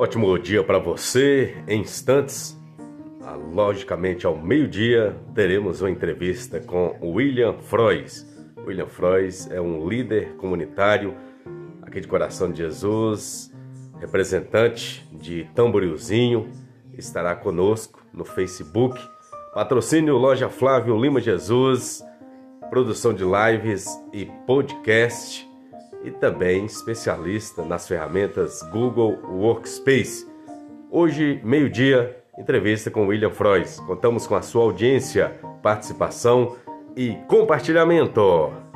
Ótimo dia para você. Em instantes, ah, logicamente ao meio-dia, teremos uma entrevista com William Frois. William Frois é um líder comunitário aqui de Coração de Jesus, representante de Tamborilzinho, estará conosco no Facebook. Patrocínio Loja Flávio Lima Jesus, produção de lives e podcast e também especialista nas ferramentas Google Workspace. Hoje, meio-dia, entrevista com William Frois. Contamos com a sua audiência, participação e compartilhamento.